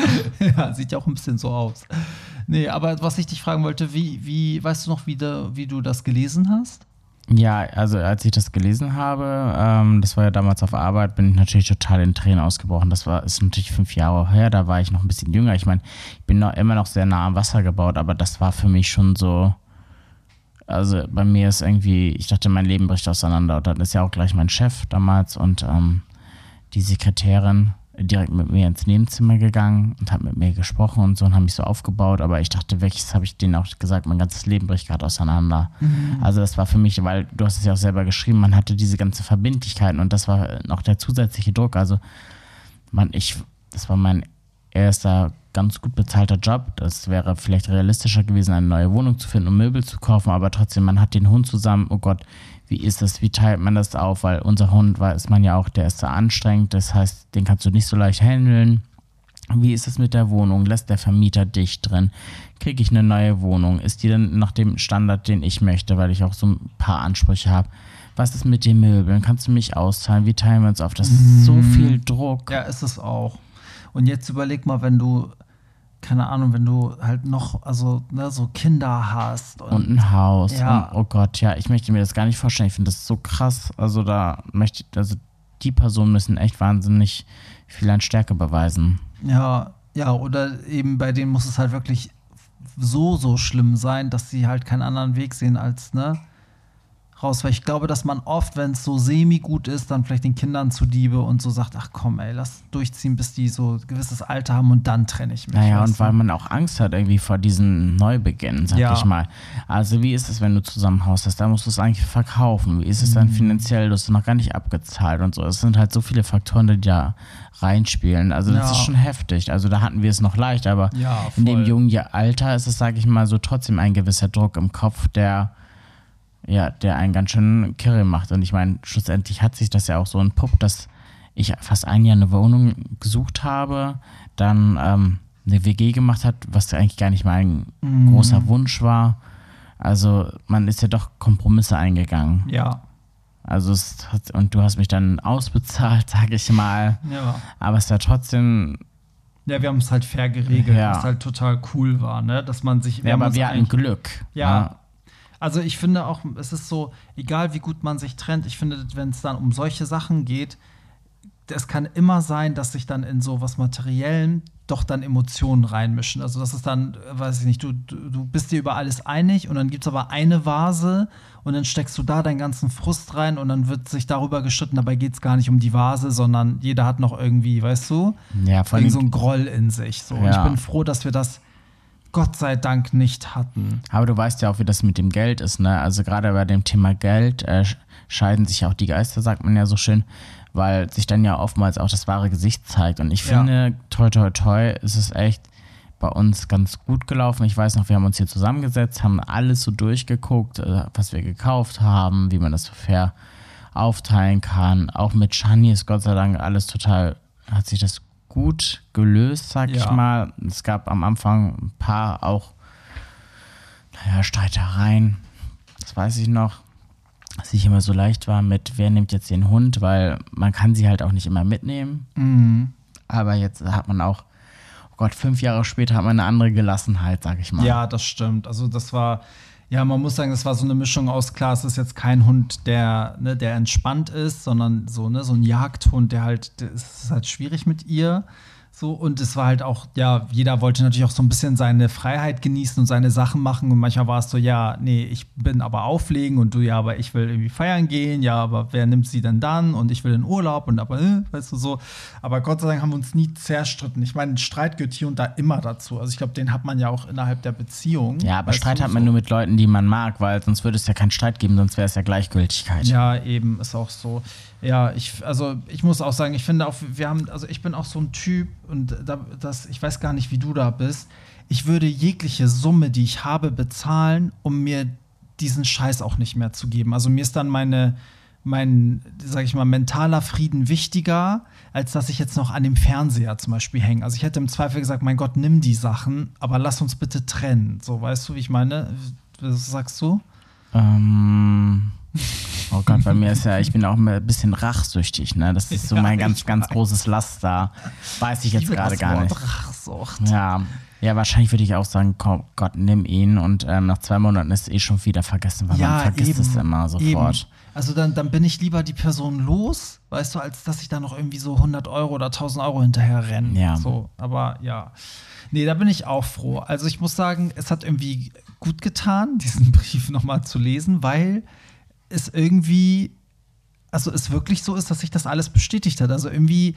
ja, sieht ja auch ein bisschen so aus. Nee, aber was ich dich fragen wollte, wie, wie, weißt du noch, wie, wie du das gelesen hast? Ja, also als ich das gelesen habe, ähm, das war ja damals auf Arbeit, bin ich natürlich total in Tränen ausgebrochen. Das war ist natürlich fünf Jahre her, da war ich noch ein bisschen jünger. Ich meine, ich bin noch immer noch sehr nah am Wasser gebaut, aber das war für mich schon so. Also bei mir ist irgendwie, ich dachte, mein Leben bricht auseinander. Und dann ist ja auch gleich mein Chef damals und ähm, die Sekretärin direkt mit mir ins Nebenzimmer gegangen und hat mit mir gesprochen und so und haben mich so aufgebaut. Aber ich dachte das habe ich denen auch gesagt, mein ganzes Leben bricht gerade auseinander. Also das war für mich, weil du hast es ja auch selber geschrieben, man hatte diese ganze Verbindlichkeiten und das war noch der zusätzliche Druck. Also man, ich, das war mein erster ganz gut bezahlter Job. Das wäre vielleicht realistischer gewesen, eine neue Wohnung zu finden und Möbel zu kaufen, aber trotzdem, man hat den Hund zusammen. Oh Gott, wie ist das? Wie teilt man das auf? Weil unser Hund weiß man ja auch, der ist sehr anstrengend. Das heißt, den kannst du nicht so leicht handeln. Wie ist es mit der Wohnung? Lässt der Vermieter dich drin? Kriege ich eine neue Wohnung? Ist die dann nach dem Standard, den ich möchte, weil ich auch so ein paar Ansprüche habe? Was ist mit den Möbeln? Kannst du mich auszahlen? Wie teilen wir uns auf? Das ist so viel Druck. Ja, ist es auch. Und jetzt überleg mal, wenn du, keine Ahnung, wenn du halt noch, also ne, so Kinder hast und, und ein Haus. Ja. Und, oh Gott, ja, ich möchte mir das gar nicht vorstellen. Ich finde das so krass. Also da möchte ich, also die Personen müssen echt wahnsinnig viel an Stärke beweisen. ja, ja, oder eben bei denen muss es halt wirklich so, so schlimm sein, dass sie halt keinen anderen Weg sehen als, ne, raus. Weil ich glaube, dass man oft, wenn es so semi-gut ist, dann vielleicht den Kindern zuliebe und so sagt, ach komm, ey, lass durchziehen, bis die so ein gewisses Alter haben und dann trenne ich mich. Naja, und weil man auch Angst hat irgendwie vor diesem Neubeginn, sag Ja. ich mal. Also wie ist es, wenn du zusammen Haus hast? Da musst du es eigentlich verkaufen. Wie ist es Mhm. dann finanziell? Du hast noch gar nicht abgezahlt und so. Es sind halt so viele Faktoren, die da reinspielen. Also das Ja. ist schon heftig. Also da hatten wir es noch leicht, aber Ja, in dem jungen Alter ist es, sage ich mal, so trotzdem ein gewisser Druck im Kopf, der ja, der einen ganz schön kirre macht. Und ich meine, schlussendlich hat sich das ja auch so entpuppt, dass ich fast ein Jahr eine Wohnung gesucht habe, dann ähm, eine WG gemacht hat, was eigentlich gar nicht mein Mhm. großer Wunsch war. Also man ist ja doch Kompromisse eingegangen. Ja, Also es hat, und du hast mich dann ausbezahlt, sag ich mal. ja. Aber es ja trotzdem, Ja, wir haben es halt fair geregelt, Ja. was halt total cool war, ne? Dass man sich. ja, aber wir hatten Glück. Ja. Also ich finde auch, es ist so, egal wie gut man sich trennt, ich finde, wenn es dann um solche Sachen geht, es kann immer sein, dass sich dann in so was Materiellem doch dann Emotionen reinmischen. Also das ist dann, weiß ich nicht, du, du, bist dir über alles einig und dann gibt es aber eine Vase und dann steckst du da deinen ganzen Frust rein und dann wird sich darüber gestritten. Dabei geht es gar nicht um die Vase, sondern jeder hat noch irgendwie, weißt du, Ja, vor so ein Groll in sich. So. Und ich Ja. bin froh, dass wir das Gott sei Dank nicht hatten. Aber du weißt ja auch, wie das mit dem Geld ist, ne? Also gerade bei dem Thema Geld äh, sch- scheiden sich auch die Geister, sagt man ja so schön, weil sich dann ja oftmals auch das wahre Gesicht zeigt. Und ich Ja. finde, toi toi toi, ist es echt bei uns ganz gut gelaufen. Ich weiß noch, wir haben uns hier zusammengesetzt, haben alles so durchgeguckt, äh, was wir gekauft haben, wie man das so fair aufteilen kann. Auch mit Shani ist Gott sei Dank alles total, hat sich das gut gelöst, sag ich Ja. mal. Es gab am Anfang ein paar auch naja, Streitereien, das weiß ich noch, dass ich immer so leicht war mit, wer nimmt jetzt den Hund, weil man kann sie halt auch nicht immer mitnehmen. Mhm. Aber jetzt hat man auch, oh Gott, fünf Jahre später hat man eine andere Gelassenheit, sag ich mal. Ja, das stimmt. Also das war, ja, man muss sagen, das war so eine Mischung aus, klar, es ist jetzt kein Hund, der, ne, der entspannt ist, sondern so, ne, so ein Jagdhund, der halt, es ist halt schwierig mit ihr. So, und es war halt auch, ja, jeder wollte natürlich auch so ein bisschen seine Freiheit genießen und seine Sachen machen. Und manchmal war es so, ja, nee, ich bin aber auflegen und du, ja, aber ich will irgendwie feiern gehen, ja, aber wer nimmt sie denn dann? Und ich will in Urlaub und aber, äh, weißt du so. Aber Gott sei Dank haben wir uns nie zerstritten. Ich meine, Streit gehört hier und da immer dazu. Also ich glaube, den hat man ja auch innerhalb der Beziehung. Ja, aber Streit hat man so. nur mit Leuten, die man mag, weil sonst würde es ja keinen Streit geben, sonst wäre es ja Gleichgültigkeit. Ja, eben, ist auch so. Ja, ich, also ich muss auch sagen, ich finde auch, wir haben, also ich bin auch so ein Typ und da, das, ich weiß gar nicht, wie du da bist. Ich würde jegliche Summe, die ich habe, bezahlen, um mir diesen Scheiß auch nicht mehr zu geben. Also mir ist dann meine, mein, sag ich mal, mentaler Frieden wichtiger, als dass ich jetzt noch an dem Fernseher zum Beispiel hänge. Also ich hätte im Zweifel gesagt, mein Gott, nimm die Sachen, aber lass uns bitte trennen. So, weißt du, wie ich meine? Was sagst du? Ähm, oh Gott, bei mir ist ja, ich bin auch ein bisschen rachsüchtig, ne? Das ist so Ja, mein ganz, ich ganz weiß. großes Laster. Weiß ich jetzt gerade gar Wort nicht. Rachsucht. Ja. Ja, wahrscheinlich würde ich auch sagen, komm, Gott, nimm ihn und ähm, nach zwei Monaten ist eh schon wieder vergessen, weil man vergisst es immer sofort. Eben. Also dann, dann bin ich lieber die Person los, weißt du, als dass ich da noch irgendwie so 100 Euro oder 1000 Euro hinterher renne. Ja. So, aber ja. Nee, da bin ich auch froh. Also ich muss sagen, es hat irgendwie gut getan, diesen Brief nochmal zu lesen, weil es irgendwie, also es wirklich so ist, dass sich das alles bestätigt hat. Also irgendwie,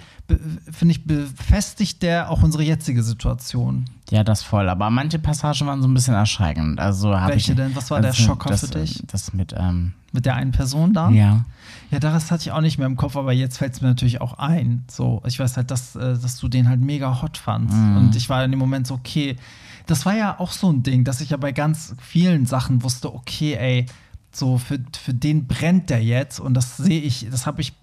finde ich, befestigt der auch unsere jetzige Situation. Ja, das voll. Aber manche Passagen waren so ein bisschen erschreckend. Also habe ich. Welche denn? Was war der Schocker das, für dich? Das mit, ähm, Mit der einen Person da? ja. Ja, das hatte ich auch nicht mehr im Kopf, aber jetzt fällt es mir natürlich auch ein. So, ich weiß halt, dass, äh, dass du den halt mega hot fandst. Mhm. Und ich war in dem Moment so, okay. Das war ja auch so ein Ding, dass ich ja bei ganz vielen Sachen wusste, okay, ey, so für, für den brennt der jetzt und das sehe ich, das habe ich,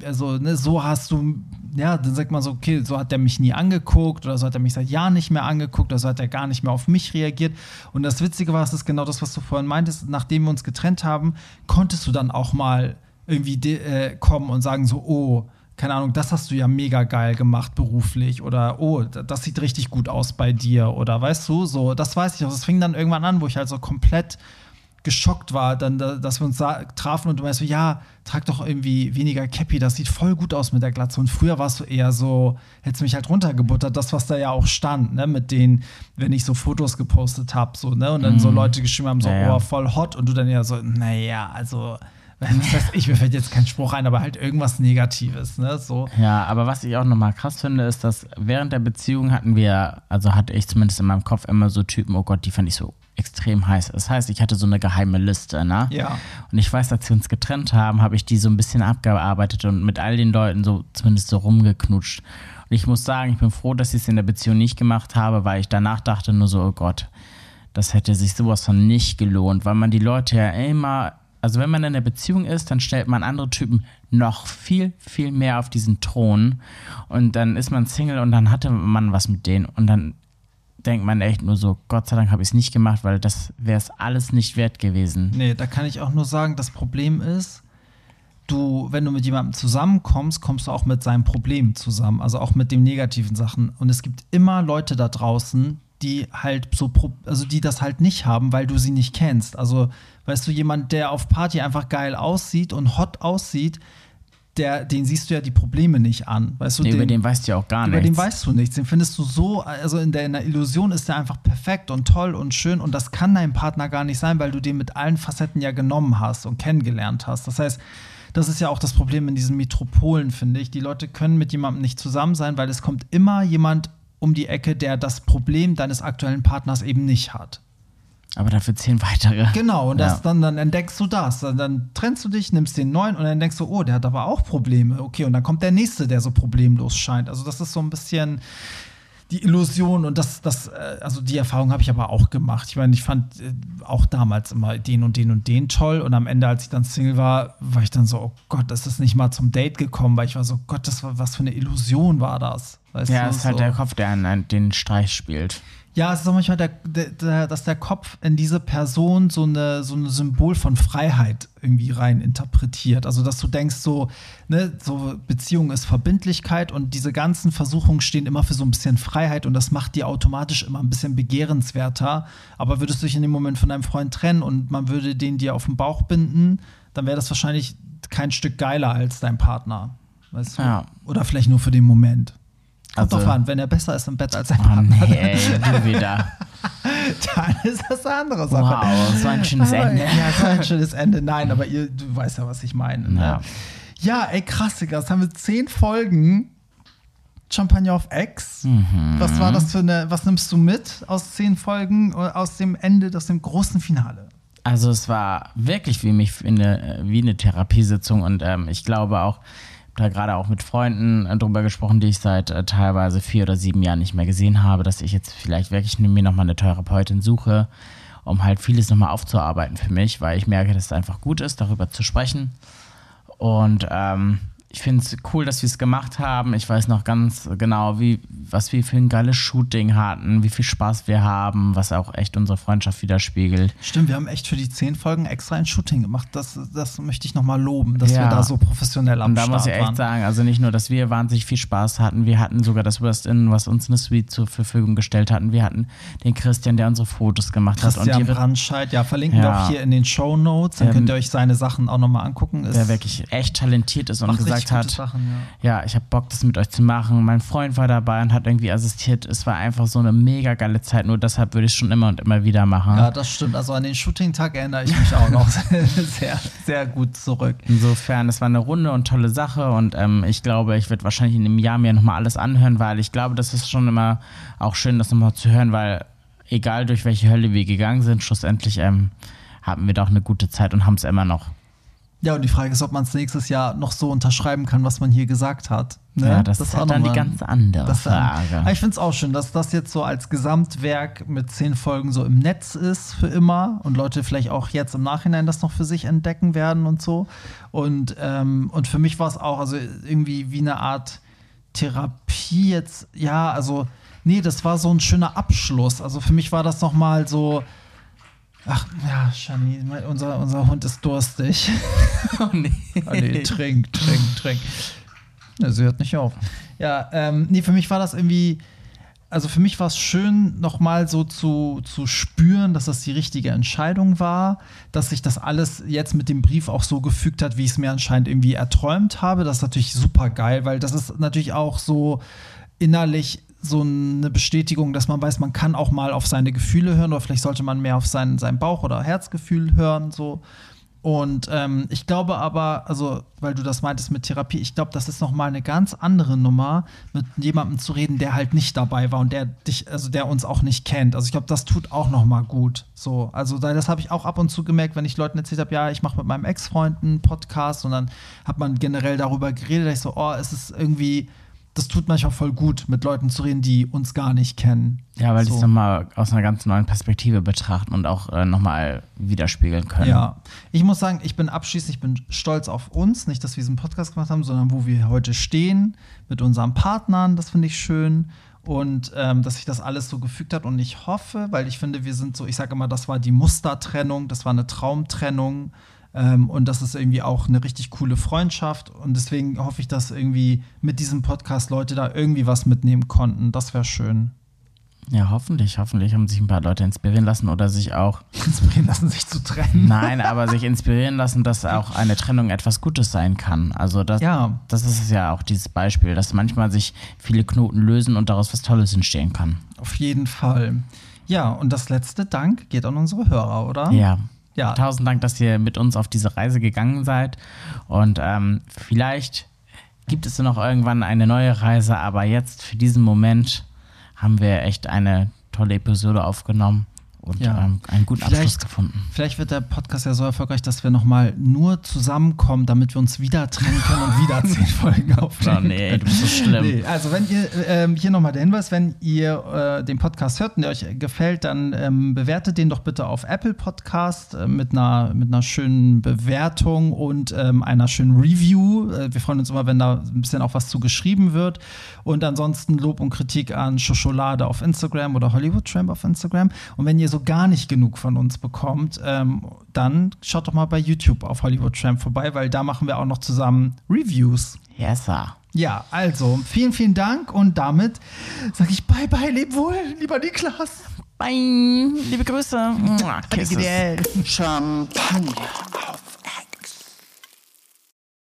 äh, also ne, so hast du, ja, dann sagt man so, okay, so hat er mich nie angeguckt oder so hat er mich seit Jahren nicht mehr angeguckt oder so hat er gar nicht mehr auf mich reagiert. Und das Witzige war, es ist genau das, was du vorhin meintest, nachdem wir uns getrennt haben, konntest du dann auch mal irgendwie äh, kommen und sagen so, oh, keine Ahnung, das hast du ja mega geil gemacht beruflich oder oh, das sieht richtig gut aus bei dir oder weißt du, so, das weiß ich auch. Das fing dann irgendwann an, wo ich halt so komplett geschockt war, dann, da- dass wir uns sa- trafen und du meinst so, ja, trag doch irgendwie weniger Cappy, das sieht voll gut aus mit der Glatze. Und früher warst du eher so, hättest du mich halt runtergebuttert, das, was da ja auch stand, ne, mit denen, wenn ich so Fotos gepostet habe, so, ne, und dann so Leute geschrieben haben, so, Ja, ja. oh, voll hot und du dann ja so, naja, also, was weiß ich, mir fällt jetzt kein Spruch ein, aber halt irgendwas Negatives, ne, so. Ja, aber was ich auch nochmal krass finde, ist, dass während der Beziehung hatten wir, also hatte ich zumindest in meinem Kopf immer so Typen, oh Gott, die fand ich so extrem heiß. Das heißt, ich hatte so eine geheime Liste, ne? Ja. Und ich weiß, als wir uns getrennt haben, habe ich die so ein bisschen abgearbeitet und mit all den Leuten so zumindest so rumgeknutscht. Und ich muss sagen, ich bin froh, dass ich es in der Beziehung nicht gemacht habe, weil ich danach dachte nur so, oh Gott, das hätte sich sowas von nicht gelohnt, weil man die Leute ja immer, also wenn man in einer Beziehung ist, dann stellt man andere Typen noch viel, viel mehr auf diesen Thron und dann ist man Single und dann hatte man was mit denen und dann denkt man echt nur so, Gott sei Dank habe ich es nicht gemacht, weil das wäre es alles nicht wert gewesen. Nee, da kann ich auch nur sagen, das Problem ist, du, wenn du mit jemandem zusammenkommst, kommst du auch mit seinem Problem zusammen, also auch mit den negativen Sachen. Und es gibt immer Leute da draußen, die halt so, also die das halt nicht haben, weil du sie nicht kennst. Also, weißt du, jemand, der auf Party einfach geil aussieht und hot aussieht, der, den siehst du ja die Probleme nicht an. Weißt du, Nee, über den- den weißt du ja auch gar über nichts. den weißt du nichts. Den findest du so, also in der, in der Illusion ist der einfach perfekt und toll und schön und das kann dein Partner gar nicht sein, weil du den mit allen Facetten ja genommen hast und kennengelernt hast. Das heißt, das ist ja auch das Problem in diesen Metropolen, finde ich. Die Leute können mit jemandem nicht zusammen sein, weil es kommt immer jemand um die Ecke, der das Problem deines aktuellen Partners eben nicht hat. Aber dafür zehn weitere. Genau, und das, Ja. dann, dann entdeckst du das. Dann, dann trennst du dich, nimmst den neuen und dann denkst du, oh, der hat aber auch Probleme. Okay, und dann kommt der nächste, der so problemlos scheint. Also, das ist so ein bisschen die Illusion und das, das, äh, also die Erfahrung habe ich aber auch gemacht. Ich meine, ich fand äh, auch damals immer den und den und den toll und am Ende, als ich dann Single war, war ich dann so, oh Gott, das ist nicht mal zum Date gekommen, weil ich war so, Gott, das war, was für eine Illusion war das? Weißt Ja, es ist halt so. der Kopf, der einen, den Streich spielt. Ja, es ist auch manchmal, der, der, dass der Kopf in diese Person so eine so ein Symbol von Freiheit irgendwie rein interpretiert. Also, dass du denkst, so, ne, so Beziehung ist Verbindlichkeit und diese ganzen Versuchungen stehen immer für so ein bisschen Freiheit und das macht die automatisch immer ein bisschen begehrenswerter. Aber würdest du dich in dem Moment von deinem Freund trennen und man würde den dir auf den Bauch binden, dann wäre das wahrscheinlich kein Stück geiler als dein Partner. Weißt du? Ja. Oder vielleicht nur für den Moment. Kommt Also- drauf an, wenn er besser ist im Bett als dein Oh Partner, nee, ey, du wieder. dann ist das eine andere Sache. Wow, so ein schönes aber, Ende. Ja, so ein schönes Ende. Nein, aber ihr, du weißt ja, was ich meine. Ne? Ja. Ja, ey, krass, Digga. Jetzt haben wir zehn Folgen Champagner auf Ex. Mhm. Was war das für eine, was nimmst du mit aus zehn Folgen, aus dem Ende, aus dem großen Finale? Also es war wirklich wie mich eine, wie eine Therapiesitzung und ähm, ich glaube auch, da gerade auch mit Freunden äh, drüber gesprochen, die ich seit äh, teilweise vier oder sieben Jahren nicht mehr gesehen habe, dass ich jetzt vielleicht wirklich mir nochmal eine Therapeutin suche, um halt vieles nochmal aufzuarbeiten für mich, weil ich merke, dass es einfach gut ist, darüber zu sprechen. Und ähm, ich finde es cool, dass wir es gemacht haben. Ich weiß noch ganz genau, wie, was wir für ein geiles Shooting hatten, wie viel Spaß wir haben, was auch echt unsere Freundschaft widerspiegelt. Stimmt, wir haben echt für die zehn Folgen extra ein Shooting gemacht. Das, das möchte ich nochmal loben, dass Ja. wir da so professionell am Und da Start muss ich echt waren. sagen, also nicht nur, dass wir wahnsinnig viel Spaß hatten, wir hatten sogar das West-In, was uns eine Suite zur Verfügung gestellt hatten. Wir hatten den Christian, der unsere Fotos gemacht hat. Christian die wird Brandscheid, ja, verlinken wir Ja. auch hier in den Show Notes. Dann Der- könnt ihr euch seine Sachen auch nochmal angucken. Ist- der wirklich echt talentiert ist und macht gesagt hat, Sachen, ja. ja, ich habe Bock, das mit euch zu machen. Mein Freund war dabei und hat irgendwie assistiert. Es war einfach so eine mega geile Zeit. Nur deshalb würde ich es schon immer und immer wieder machen. Ja, das stimmt. Also an den Shooting-Tag erinnere ich mich auch noch sehr, sehr gut zurück. Insofern, es war eine runde und tolle Sache und ähm, ich glaube, ich werde wahrscheinlich in einem Jahr mir nochmal alles anhören, weil ich glaube, das ist schon immer auch schön, das nochmal zu hören, weil egal durch welche Hölle wir gegangen sind, schlussendlich ähm, haben wir doch eine gute Zeit und haben es immer noch. Ja, und die Frage ist, ob man es nächstes Jahr noch so unterschreiben kann, was man hier gesagt hat. Ne? Ja, das, ist auch halt dann die ganz andere Das Frage. aber ich finde es auch schön, dass das jetzt so als Gesamtwerk mit zehn Folgen so im Netz ist für immer und Leute vielleicht auch jetzt im Nachhinein das noch für sich entdecken werden und so. Und, ähm, und für mich war es auch also irgendwie wie eine Art Therapie jetzt, ja, also nee, das war so ein schöner Abschluss. Also für mich war das noch mal so Ach ja, Shani, unser, unser Hund ist durstig. oh nee. Ah, nee, trink, trink, trink. Ja, sie hört nicht auf. Ja, ähm, nee, für mich war das irgendwie, also für mich war es schön, nochmal so zu, zu spüren, dass das die richtige Entscheidung war, dass sich das alles jetzt mit dem Brief auch so gefügt hat, wie ich es mir anscheinend irgendwie erträumt habe. Das ist natürlich super geil, weil das ist natürlich auch so innerlich so eine Bestätigung, dass man weiß, man kann auch mal auf seine Gefühle hören oder vielleicht sollte man mehr auf sein, sein Bauch- oder Herzgefühl hören, so. Und ähm, ich glaube aber, also, weil du das meintest mit Therapie, ich glaube, das ist nochmal eine ganz andere Nummer, mit jemandem zu reden, der halt nicht dabei war und der dich, also der uns auch nicht kennt. Also ich glaube, das tut auch nochmal gut. So, also da- das habe ich auch ab und zu gemerkt, wenn ich Leuten erzählt habe, ja, ich mache mit meinem Ex-Freund einen Podcast und dann hat man generell darüber geredet, dass ich so, oh, es ist irgendwie, das tut manchmal voll gut, mit Leuten zu reden, die uns gar nicht kennen. Ja, weil die so. es nochmal aus einer ganz neuen Perspektive betrachten und auch äh, nochmal widerspiegeln können. Ja, ich muss sagen, ich bin abschließend, ich bin stolz auf uns, nicht, dass wir diesen Podcast gemacht haben, sondern wo wir heute stehen mit unseren Partnern, das finde ich schön. Und ähm, dass sich das alles so gefügt hat. Und ich hoffe, weil ich finde, wir sind so, ich sage immer, das war die Mustertrennung, das war eine Traumtrennung. Ähm, und das ist irgendwie auch eine richtig coole Freundschaft. Und deswegen hoffe ich, dass irgendwie mit diesem Podcast Leute da irgendwie was mitnehmen konnten. Das wäre schön. Ja, hoffentlich, hoffentlich haben sich ein paar Leute inspirieren lassen oder sich auch, Inspirieren lassen, sich zu trennen. nein, aber sich inspirieren lassen, dass auch eine Trennung etwas Gutes sein kann. Also das, Ja. das ist ja auch dieses Beispiel, dass manchmal sich viele Knoten lösen und daraus was Tolles entstehen kann. Auf jeden Fall. Ja, und das letzte Dank geht an unsere Hörer, oder? Ja. Ja. Tausend Dank, dass ihr mit uns auf diese Reise gegangen seid. Und ähm, vielleicht gibt es noch irgendwann eine neue Reise, aber jetzt für diesen Moment haben wir echt eine tolle Episode aufgenommen und Ja. ähm, einen guten Vielleicht- Abschluss gefunden. Vielleicht wird der Podcast ja so erfolgreich, dass wir noch mal nur zusammenkommen, damit wir uns wieder trennen können und wieder zehn Folgen aufnehmen. Oh nee, du bist so schlimm. Nee, also wenn ihr, ähm, hier nochmal der Hinweis, wenn ihr äh, den Podcast hört und der euch gefällt, dann ähm, bewertet den doch bitte auf Apple Podcast äh, mit, einer, mit einer schönen Bewertung und ähm, einer schönen Review. Äh, wir freuen uns immer, wenn da ein bisschen auch was zu geschrieben wird. Und ansonsten Lob und Kritik an Schoscholade auf Instagram oder Hollywood Tramp auf Instagram. Und wenn ihr so gar nicht genug von uns bekommt, ähm, dann schaut doch mal bei YouTube auf Hollywood Tramp vorbei, weil da machen wir auch noch zusammen Reviews. Yes, sir. Ja, also vielen, vielen Dank und damit sage ich bye bye, leb wohl, lieber Niklas. Bye. Liebe Grüße. Champagner